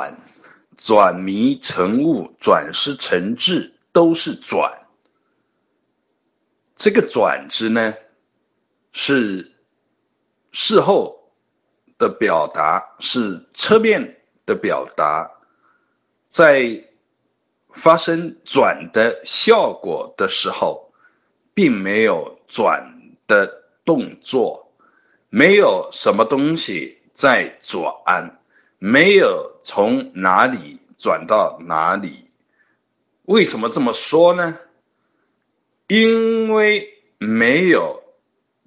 转，转迷成悟，转失成智，都是转。这个转字呢，是事后的表达，是侧面的表达，在发生转的效果的时候，并没有转的动作，没有什么东西在转。没有从哪里转到哪里，为什么这么说呢？因为没有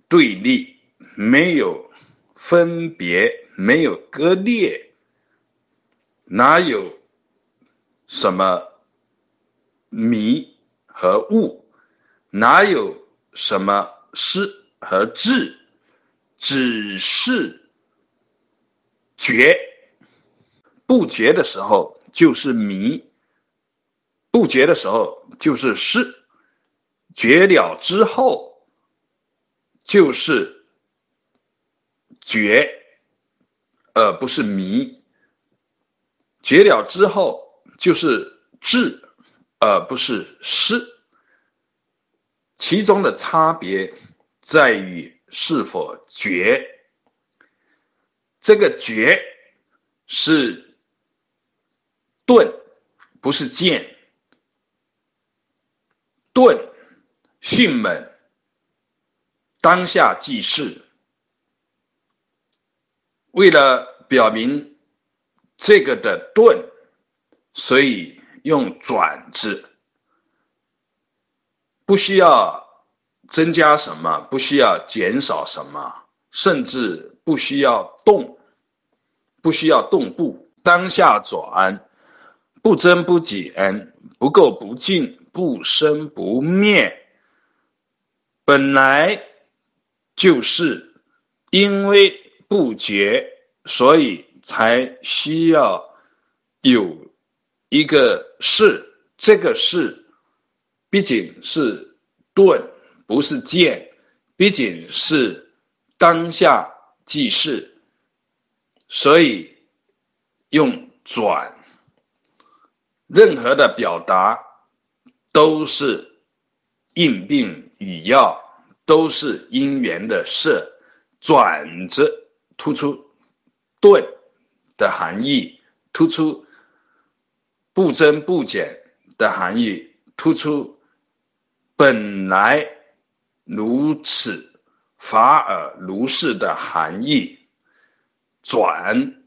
对立，没有分别，没有割裂，哪有什么迷和悟？哪有什么失和智？只是觉。不觉的时候就是迷，不觉的时候就是失，觉了之后就是觉，而不是迷。觉了之后就是智，而不是失。其中的差别在于是否觉。这个觉是。顿，不是剑。顿，迅猛，当下即事。为了表明这个的顿，所以用转字，不需要增加什么，不需要减少什么，甚至不需要动，不需要动步，当下转。不增不减，不垢不净，不生不灭，本来就是因为不觉，所以才需要有一个事。这个事毕竟是钝，不是剑，毕竟是当下即事，所以用转。任何的表达都是应病与药，都是因缘的事。转折突出顿的含义，突出不增不减的含义，突出本来如此，法尔如是的含义。转